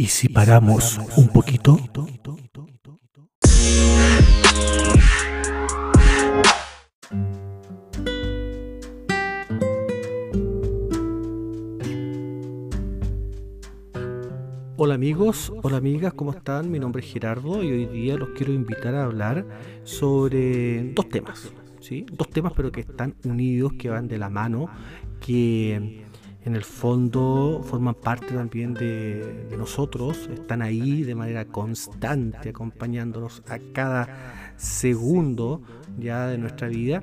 ¿Y si paramos un poquito? Hola amigos, hola amigas, ¿cómo están? Mi nombre es Gerardo y hoy día los quiero invitar a hablar sobre dos temas, ¿sí? Dos temas pero que están unidos, que van de la mano, que en el fondo forman parte también de, nosotros, están ahí de manera constante acompañándonos a cada segundo ya de nuestra vida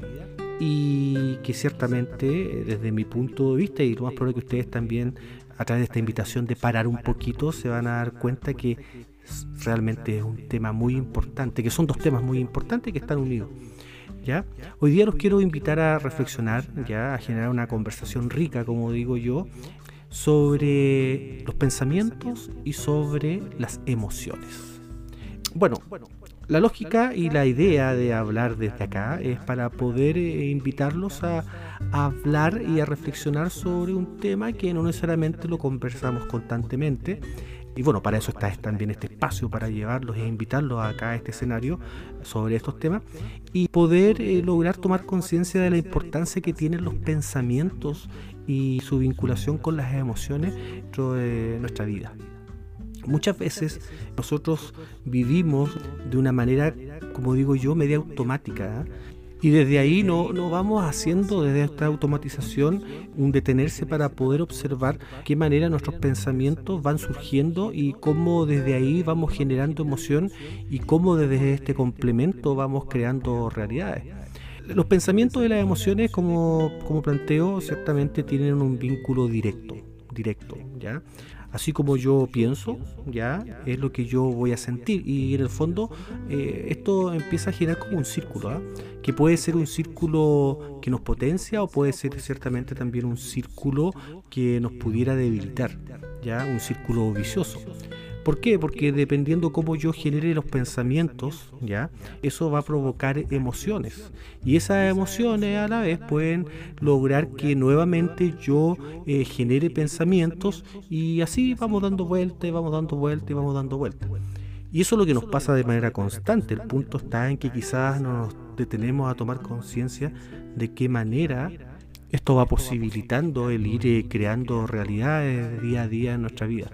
y que ciertamente desde mi punto de vista y lo más probable que ustedes también a través de esta invitación de parar un poquito se van a dar cuenta que realmente es un tema muy importante, que son dos temas muy importantes que están unidos. Hoy día los quiero invitar a reflexionar, ¿ya? A generar una conversación rica, como digo yo, sobre los pensamientos y sobre las emociones. Bueno, la lógica y la idea de hablar desde acá es para poder eh, invitarlos a, a, hablar y a reflexionar sobre un tema que no necesariamente lo conversamos constantemente y bueno, para eso está también este espacio, para llevarlos e invitarlos acá a este escenario sobre estos temas y poder eh, lograr tomar conciencia de la importancia que tienen los pensamientos y su vinculación con las emociones de nuestra vida. Muchas veces nosotros vivimos de una manera, como digo yo, media automática. ¿eh? Y desde ahí no, no vamos haciendo, desde esta automatización, un detenerse para poder observar qué manera nuestros pensamientos van surgiendo y cómo desde ahí vamos generando emoción y cómo desde este complemento vamos creando realidades. Los pensamientos y las emociones, como, como planteo, ciertamente tienen un vínculo directo, directo, ¿ya? Así como yo pienso, ya es lo que yo voy a sentir. Y en el fondo eh, esto empieza a girar como un círculo, ¿ah? que puede ser un círculo que nos potencia o puede ser ciertamente también un círculo que nos pudiera debilitar, ya un círculo vicioso. ¿Por qué? Porque dependiendo cómo yo genere los pensamientos, ¿ya? Eso va a provocar emociones. Y esas emociones a la vez pueden lograr que nuevamente yo eh, genere pensamientos y así vamos dando vueltas, vamos dando vueltas y vamos dando vueltas. Y eso es lo que nos pasa de manera constante. El punto está en que quizás no nos detenemos a tomar conciencia de qué manera esto va posibilitando el ir eh, creando realidades día a día en nuestra vida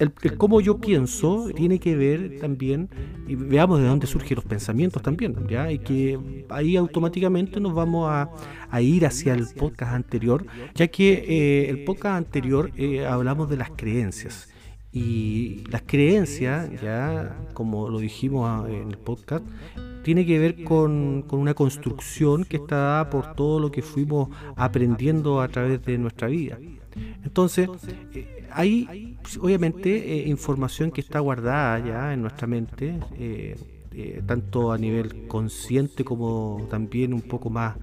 el, cómo yo pienso tiene que ver también, y veamos de dónde surgen los pensamientos también, ¿ya? Y que ahí automáticamente nos vamos a, ir hacia el podcast anterior, ya que eh, el podcast anterior eh, hablamos de las creencias. Y las creencias, ya como lo dijimos ah, en el podcast, tiene que ver con, con, una construcción que está dada por todo lo que fuimos aprendiendo a través de nuestra vida. Entonces, eh, hay pues, obviamente eh, información que está guardada ya en nuestra mente, eh, tanto a nivel consciente como también un poco más,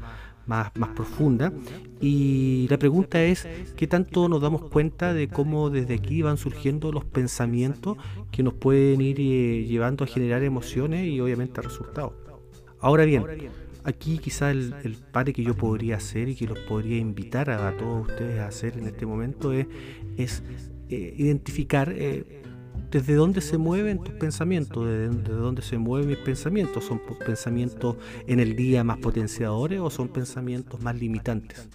más, más profunda. Y la pregunta es, ¿qué tanto nos damos cuenta de cómo desde aquí van surgiendo los pensamientos que nos pueden ir llevando a generar emociones y obviamente resultados? Ahora bien, Aquí quizá el, el que yo podría hacer y que los podría invitar a, todos ustedes a hacer en este momento es, es eh, identificar eh, desde dónde se mueven tus pensamientos, desde, dónde se mueven mis pensamientos. ¿Son pensamientos en el día más potenciadores o son pensamientos más limitantes?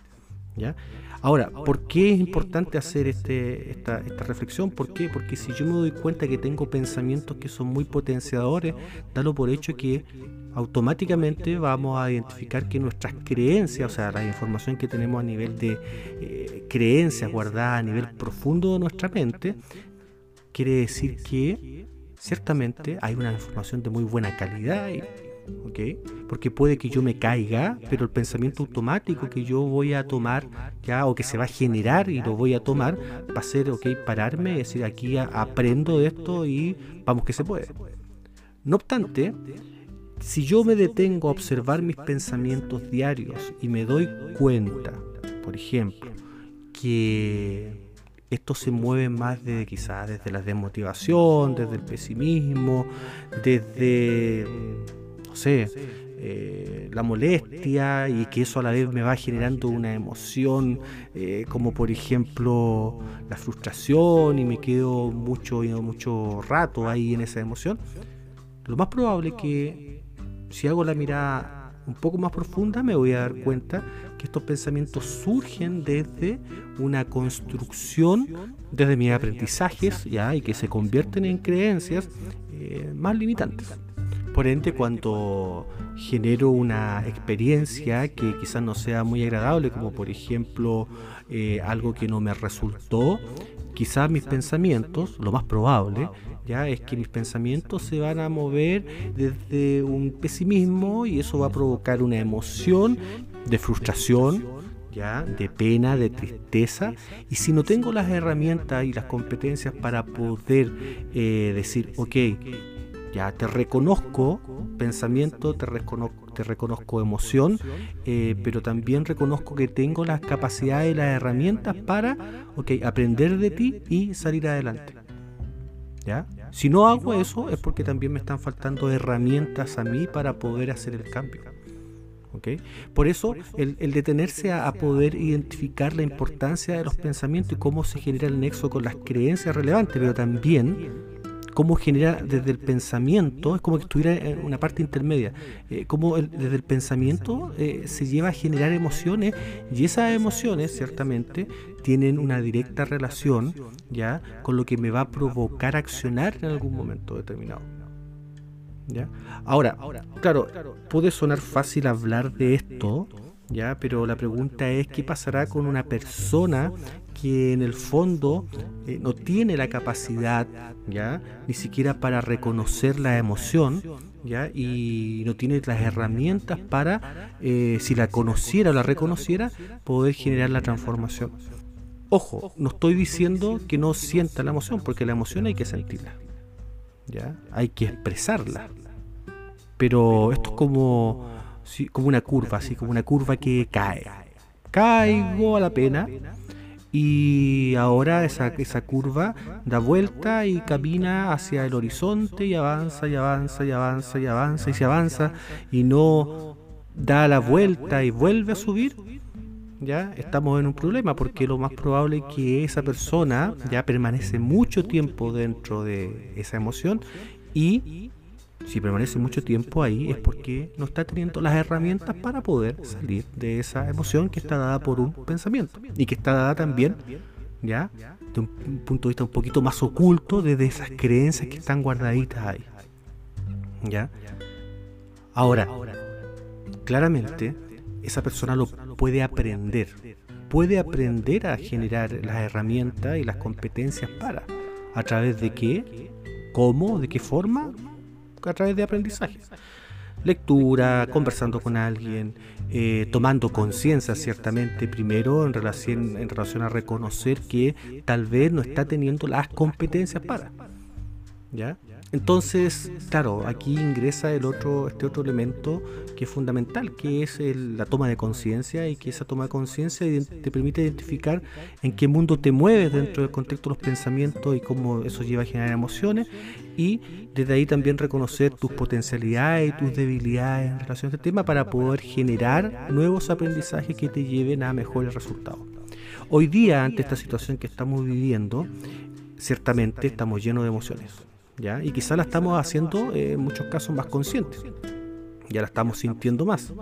¿Ya? Ahora, ¿por qué es importante hacer este, esta, esta reflexión? ¿Por qué? Porque si yo me doy cuenta que tengo pensamientos que son muy potenciadores, dalo por hecho que automáticamente vamos a identificar que nuestras creencias, o sea, la información que tenemos a nivel de eh, creencias guardadas a nivel profundo de nuestra mente, quiere decir que ciertamente hay una información de muy buena calidad. Porque puede que yo me caiga, pero el pensamiento automático que yo voy a tomar ya o que se va a generar y lo voy a tomar va a ser, ok, pararme, es decir, aquí aprendo de esto y vamos que se puede. No obstante, si yo me detengo a observar mis pensamientos diarios y me doy cuenta, por ejemplo, que esto se mueve más de quizás desde la desmotivación, desde el pesimismo, desde no sé, eh, la molestia y que eso a la vez me va generando una emoción, eh, como por ejemplo la frustración y me quedo mucho, mucho rato ahí en esa emoción, lo más probable que si hago la mirada un poco más profunda me voy a dar cuenta que estos pensamientos surgen desde una construcción, desde mis aprendizajes, ¿ya? y que se convierten en creencias eh, más limitantes. Por ende, cuando genero una experiencia que quizás no sea muy agradable, como por ejemplo eh, algo que no me resultó, quizás mis pensamientos, lo más probable, ya es que mis pensamientos se van a mover desde un pesimismo y eso va a provocar una emoción de frustración, ya de pena, de tristeza. Y si no tengo las herramientas y las competencias para poder eh, decir, ok, ya te reconozco pensamiento, te reconozco, te reconozco emoción, eh, pero también reconozco que tengo las capacidades y las herramientas para okay, aprender de ti y salir adelante. ¿Ya? Si no hago eso es porque también me están faltando herramientas a mí para poder hacer el cambio. ¿Okay? Por eso el, detenerse a, poder identificar la importancia de los pensamientos y cómo se genera el nexo con las creencias relevantes, pero también cómo genera desde el pensamiento, es como que estuviera en una parte intermedia, eh, cómo desde el pensamiento eh, se lleva a generar emociones y esas emociones ciertamente tienen una directa relación ya con lo que me va a provocar accionar en algún momento determinado. ¿Ya? Ahora, claro, puede sonar fácil hablar de esto, ¿ya? pero la pregunta es qué pasará con una persona que en el fondo eh, no tiene la capacidad, ¿ya? Ni siquiera para reconocer la emoción, ¿ya? Y no tiene las herramientas para, eh, si la conociera o la reconociera, poder generar la transformación. Ojo, no estoy diciendo que no sienta la emoción, porque la emoción hay que sentirla, ¿ya? Hay que expresarla. Pero esto es como, como una curva, así como una curva que cae. Caigo a la pena, y ahora esa, esa curva da vuelta y camina hacia el horizonte y avanza y avanza y avanza y avanza y se avanza y no da la vuelta y vuelve a subir, ya estamos en un problema porque lo más probable es que esa persona ya permanece mucho tiempo dentro de esa emoción y si permanece mucho tiempo ahí es porque no está teniendo las herramientas para poder salir de esa emoción que está dada por un pensamiento y que está dada también ya de un punto de vista un poquito más oculto desde esas creencias que están guardaditas ahí ya ahora claramente esa persona lo puede aprender puede aprender a generar las herramientas y las competencias para a través de qué cómo de qué forma a través de aprendizaje. Lectura, conversando con alguien, eh, tomando conciencia ciertamente primero en relación, en relación a reconocer que tal vez no está teniendo las competencias para. ¿Ya? Entonces, claro, aquí ingresa el otro, este otro elemento que es fundamental, que es la toma de conciencia y que esa toma de conciencia te permite identificar en qué mundo te mueves dentro del contexto de los pensamientos y cómo eso lleva a generar emociones y desde ahí también reconocer tus potencialidades y tus debilidades en relación a este tema para poder generar nuevos aprendizajes que te lleven a mejores resultados. Hoy día, ante esta situación que estamos viviendo, ciertamente estamos llenos de emociones y quizá la estamos haciendo eh, en muchos casos más conscientes. Ya la estamos sintiendo más.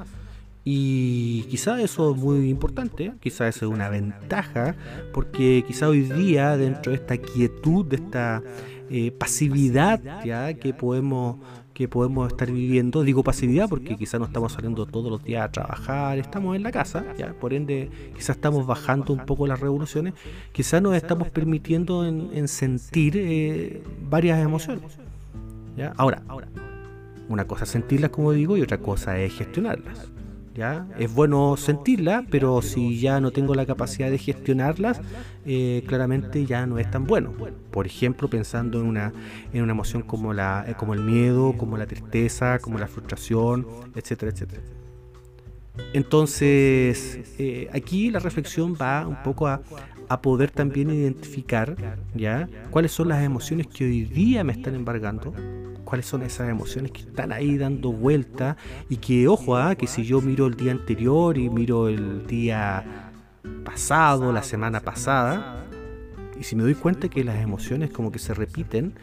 Y quizá eso es muy importante, quizá eso es una ventaja, porque quizá hoy día dentro de esta quietud, de esta eh, pasividad ya que podemos que podemos estar viviendo. Digo pasividad porque quizás no estamos saliendo todos los días a trabajar, estamos en la casa, ya por ende quizás estamos bajando un poco las revoluciones, quizás nos estamos permitiendo en, sentir eh, varias emociones. ¿ya? Ahora, una cosa es sentirlas como digo y otra cosa es gestionarlas. ¿Ya? Es bueno sentirlas, pero si ya no tengo la capacidad de gestionarlas, eh, claramente ya no es tan bueno. Por ejemplo, pensando en una, en una emoción como, la, eh, como el miedo, como la tristeza, como la frustración, etcétera, etcétera. Entonces, eh, aquí la reflexión va un poco a, a poder también identificar ¿ya? cuáles son las emociones que hoy día me están embargando, cuáles son esas emociones que están ahí dando vuelta y que, ojo, ¿ah? que si yo miro el día anterior y miro el día pasado, la semana pasada, y si me doy cuenta que las emociones como que se repiten,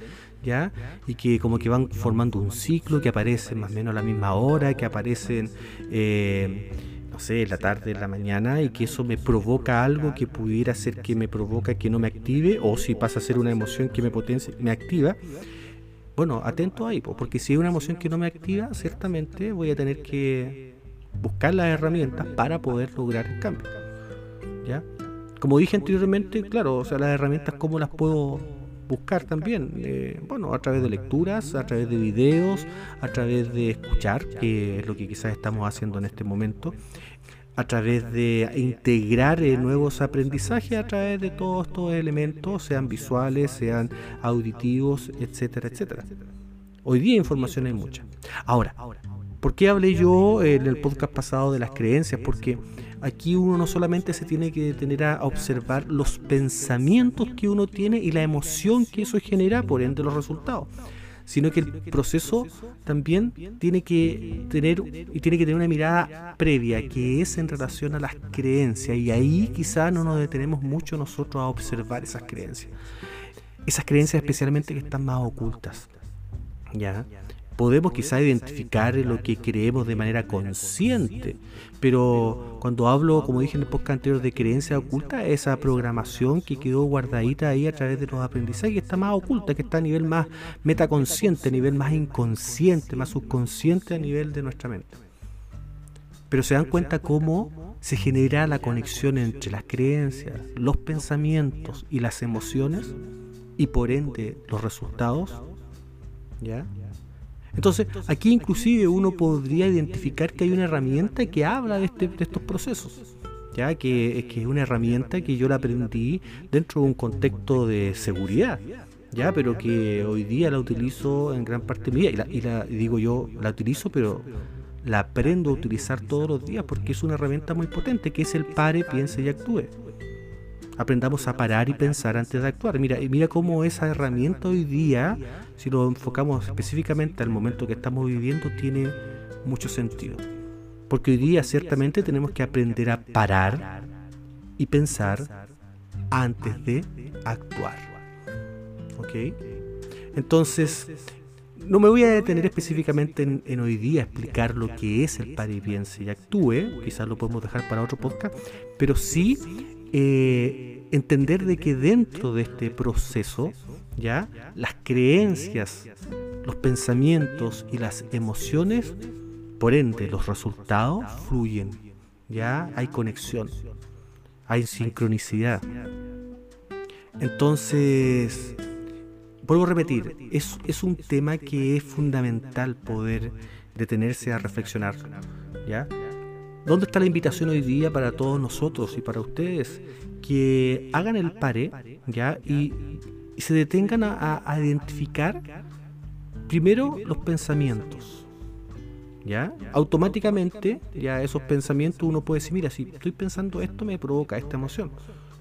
¿ya? Y que como que van formando un ciclo, que aparecen más o menos a la misma hora, que aparecen... Eh, no sé, la tarde, la mañana, y que eso me provoca algo que pudiera ser que me provoca que no me active, o si pasa a ser una emoción que me potencia, me activa, bueno, atento ahí, porque si hay una emoción que no me activa, ciertamente voy a tener que buscar las herramientas para poder lograr el cambio. ¿Ya? Como dije anteriormente, claro, o sea, las herramientas, ¿cómo las puedo buscar también, eh, bueno, a través de lecturas, a través de videos, a través de escuchar, que es lo que quizás estamos haciendo en este momento, a través de integrar eh, nuevos aprendizajes a través de todos estos elementos, sean visuales, sean auditivos, etcétera, etcétera. Hoy día información hay mucha. Ahora, ¿por qué hablé yo en el podcast pasado de las creencias? Porque aquí uno no solamente se tiene que detener a observar los pensamientos que uno tiene y la emoción que eso genera, por ende los resultados, sino que el proceso también tiene que tener y tiene que tener una mirada previa que es en relación a las creencias y ahí quizá no nos detenemos mucho nosotros a observar esas creencias. Esas creencias especialmente que están más ocultas. ¿Ya? Podemos quizá identificar lo que creemos de manera consciente, pero cuando hablo, como dije en el podcast anterior, de creencia oculta, esa programación que quedó guardadita ahí a través de los aprendizajes, que está más oculta, que está a nivel más metaconsciente, a nivel más inconsciente, más subconsciente a nivel de nuestra mente. Pero se dan cuenta cómo se genera la conexión entre las creencias, los pensamientos y las emociones y por ende los resultados. ¿Ya? Entonces, aquí inclusive uno podría identificar que hay una herramienta que habla de, este, estos procesos. ¿ya? Que, es una herramienta que yo la aprendí dentro de un contexto de seguridad, ¿ya? pero que hoy día la utilizo en gran parte mía. Y, la, digo yo, la utilizo, pero la aprendo a utilizar todos los días porque es una herramienta muy potente, que es el pare, piense y actúe aprendamos a parar y pensar antes de actuar. Mira, mira cómo esa herramienta hoy día, si lo enfocamos específicamente al momento que estamos viviendo, tiene mucho sentido. Porque hoy día ciertamente tenemos que aprender a parar y pensar antes de actuar. ¿Ok? Entonces, no me voy a detener específicamente en, hoy día a explicar lo que es el pare y piense y actúe, quizás lo podemos dejar para otro podcast, pero sí eh, entender de que dentro de este proceso, ya las creencias, los pensamientos y las emociones, por ende los resultados fluyen, ya hay conexión, hay sincronicidad. Entonces, vuelvo a repetir, es, un tema que es fundamental poder detenerse a reflexionar. ¿Dónde está la invitación hoy día para todos nosotros y para ustedes? Que hagan el pare. Y, se detengan a, identificar primero los pensamientos, ¿ya? Automáticamente, ya esos pensamientos uno puede decir, mira, si estoy pensando esto me provoca esta emoción.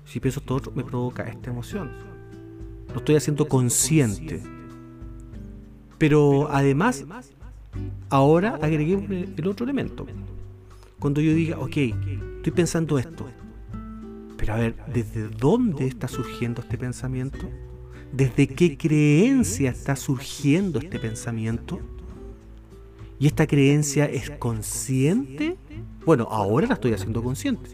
Si pienso esto otro me provoca esta emoción. Lo estoy haciendo consciente. Pero además, ahora agreguemos el otro elemento cuando yo diga, ok, estoy pensando esto, pero a ver, ¿desde dónde está surgiendo este pensamiento? ¿Desde qué creencia está surgiendo este pensamiento? ¿Y esta creencia es consciente? Bueno, ahora la estoy haciendo consciente.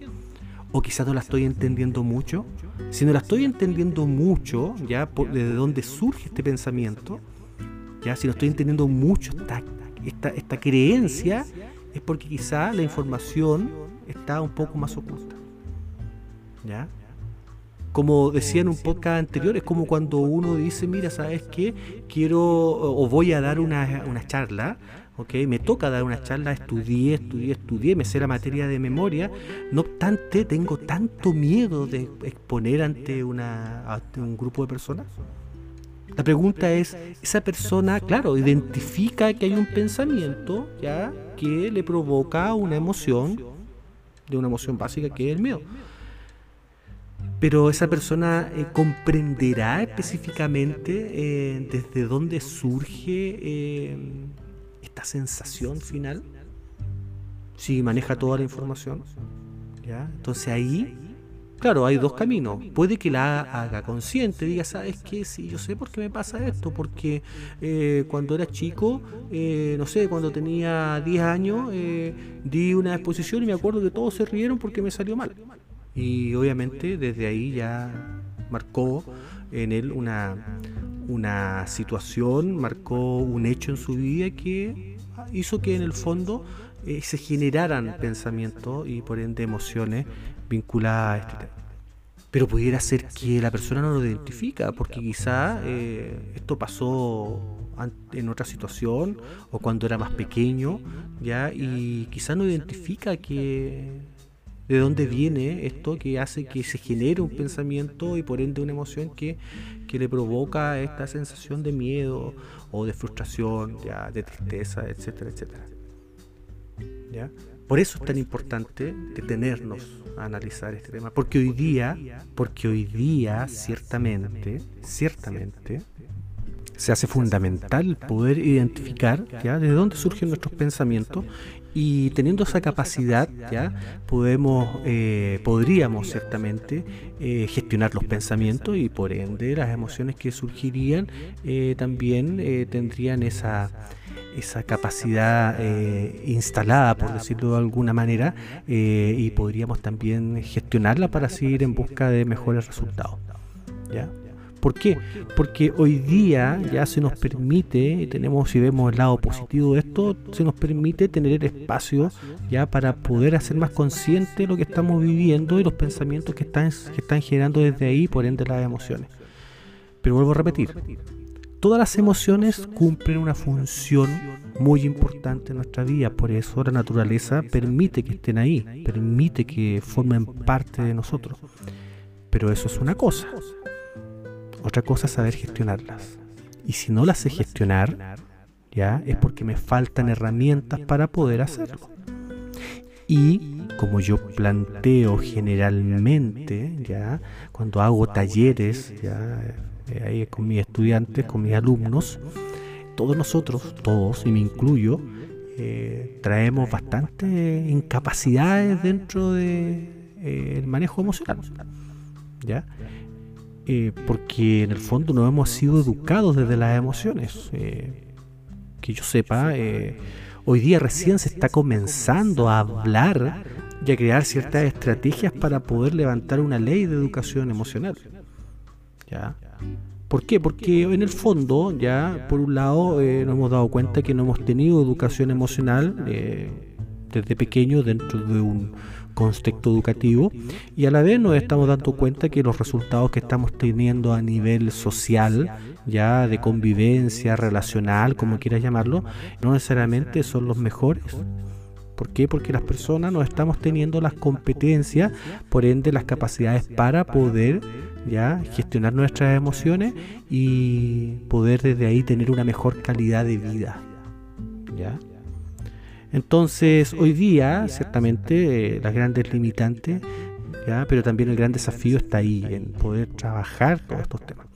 O quizás no la estoy entendiendo mucho. Si no la estoy entendiendo mucho, ya, desde dónde surge este pensamiento, ya, si no estoy entendiendo mucho esta, esta, creencia, es porque quizá la información está un poco más oculta. ¿Ya? Como decía en un podcast anterior, es como cuando uno dice, mira, ¿sabes qué? Quiero o voy a dar una, una charla, ¿ok? Me toca dar una charla, estudié, estudié, estudié, me sé la materia de memoria, no obstante tengo tanto miedo de exponer ante, una, ante un grupo de personas. La pregunta es, esa persona, claro, identifica que hay un pensamiento, que le provoca una emoción, de una emoción básica que es el miedo. pero esa persona eh, comprenderá específicamente eh, desde dónde surge eh, esta sensación final, si maneja toda la información. ¿ya? Entonces ahí, claro, hay dos caminos. Puede que la haga consciente, diga, ¿sabes qué? Sí, yo sé por qué me pasa esto, porque cuando era chico, no sé, cuando tenía 10 años, di una exposición y me acuerdo que todos se rieron porque me salió mal y obviamente desde ahí ya marcó en él una, una situación, marcó un hecho en su vida que hizo que en el fondo eh, se generaran pensamientos y por ende emociones vinculadas a este tema. Pero pudiera ser que la persona no lo identifica, porque quizá eh, esto pasó en otra situación o cuando era más pequeño, ya y quizá no identifica que de dónde viene esto que hace que se genere un pensamiento y por ende una emoción que, le provoca esta sensación de miedo o de frustración, ya, de tristeza, etcétera, etcétera. ¿Ya? Por eso es tan importante detenernos a analizar este tema, porque hoy día, porque hoy día ciertamente, ciertamente se hace fundamental poder identificar ¿ya? de dónde surgen nuestros pensamientos y teniendo esa capacidad, ya podemos, eh, podríamos ciertamente eh, gestionar los pensamientos y por ende las emociones que surgirían eh, también tendrían esa esa capacidad instalada, por decirlo de alguna manera, y podríamos también gestionarla para seguir en busca de mejores resultados. ¿ya? ¿Por qué? Porque hoy día ya se nos permite, tenemos, si vemos el lado positivo de esto, se nos permite tener el espacio ya para poder hacer más consciente lo que estamos viviendo y los pensamientos que están, que están generando desde ahí, por ende las emociones. Pero vuelvo a repetir, todas las emociones cumplen una función muy importante en nuestra vida, por eso la naturaleza permite que estén ahí, permite que formen parte de nosotros. Pero eso es una cosa. Otra cosa es saber gestionarlas. Y si no las sé gestionar, ya es porque me faltan herramientas para poder hacerlo. Y como yo planteo generalmente, ya cuando hago talleres, ya eh, ahí con mis estudiantes, con mis alumnos, todos nosotros, todos, y me incluyo, eh, traemos bastantes incapacidades dentro del de, eh, manejo emocional. ¿ya? Eh, porque en el fondo no hemos sido educados desde las emociones. Eh, que yo sepa, eh, hoy día recién se está comenzando a hablar y a crear ciertas estrategias para poder levantar una ley de educación emocional. ¿Ya? ¿Por qué? Porque en el fondo, ya por un lado, nos hemos dado cuenta que no hemos tenido educación emocional desde pequeño dentro de un contexto educativo y a la vez nos estamos dando cuenta que los resultados que estamos teniendo a nivel social, ya de convivencia, relacional, como quieras llamarlo, no necesariamente son los mejores. ¿Por qué? Porque las personas no estamos teniendo las competencias, por ende las capacidades para poder ya gestionar nuestras emociones y poder desde ahí tener una mejor calidad de vida. ¿Ya? Entonces, hoy día, ciertamente, eh, las grandes limitantes, ¿ya? pero también el gran desafío está ahí, en poder trabajar todos estos temas.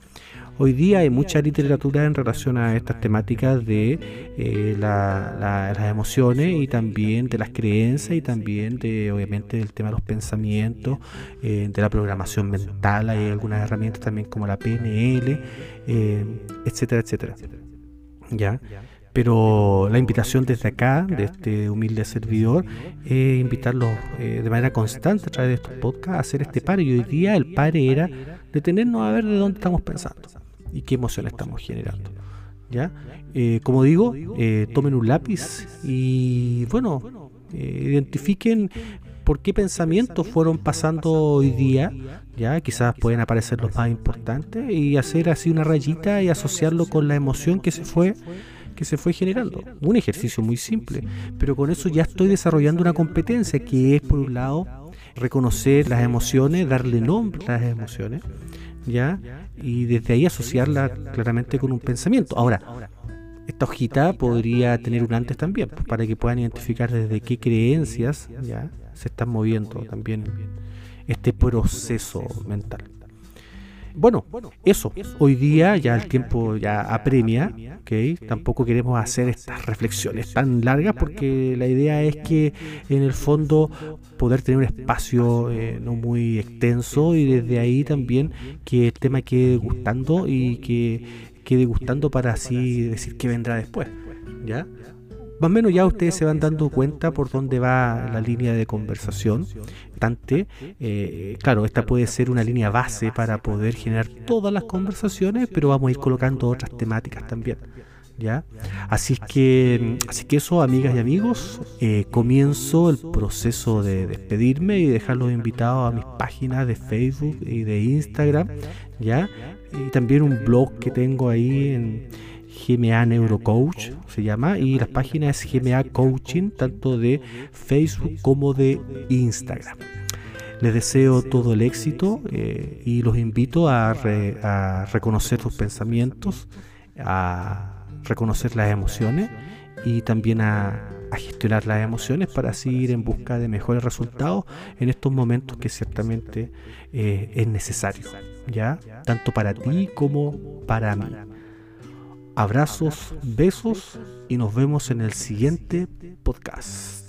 Hoy día hay mucha literatura en relación a estas temáticas de eh, las emociones y también de las creencias y también de, obviamente, del tema de los pensamientos, eh, de la programación mental. Hay algunas herramientas también como la PNL, etcétera, etcétera. ¿Ya? Pero la invitación desde acá, de este humilde servidor, es invitarlos eh, de manera constante a través de estos podcasts a hacer este pare. Y hoy día el pare era detenernos a ver de dónde estamos pensando y qué emociones estamos generando. ¿ya? Eh, como digo, eh, tomen un lápiz y, bueno, identifiquen por qué pensamientos fueron pasando hoy día, ya quizás pueden aparecer los más importantes y hacer así una rayita y asociarlo con la emoción que se fue que se fue generando. Un ejercicio muy simple, pero con eso ya estoy desarrollando una competencia que es, por un lado, reconocer las emociones, darle nombre a las emociones, ¿ya? Y desde ahí asociarla claramente con un pensamiento. Ahora, esta hojita podría tener un antes también, para que puedan identificar desde qué creencias ya se están moviendo también este proceso mental. Bueno, eso. Hoy día ya el tiempo ya apremia, ¿ok? Tampoco queremos hacer estas reflexiones tan largas porque la idea es que en el fondo poder tener un espacio eh, no muy extenso y desde ahí también que el tema quede gustando y que quede gustando para así decir que vendrá después, ¿ya? Más o menos ya ustedes se van dando cuenta por dónde va la línea de conversación. Tante, eh, claro, esta puede ser una línea base para poder generar todas las conversaciones, pero vamos a ir colocando otras temáticas también. ¿Ya? Así que, así que eso, amigas y amigos, eh, comienzo el proceso de despedirme y dejarlos invitados a mis páginas de Facebook y de Instagram, ¿ya? Y también un blog que tengo ahí en, GMA Neurocoach se llama y la página es GMA Coaching tanto de Facebook como de Instagram. Les deseo todo el éxito eh, y los invito a, reconocer sus pensamientos, a reconocer las emociones y también a, gestionar las emociones para así ir en busca de mejores resultados en estos momentos que ciertamente eh, es necesario, ¿ya? Tanto para ti como para mí. Abrazos, besos y nos vemos en el siguiente podcast.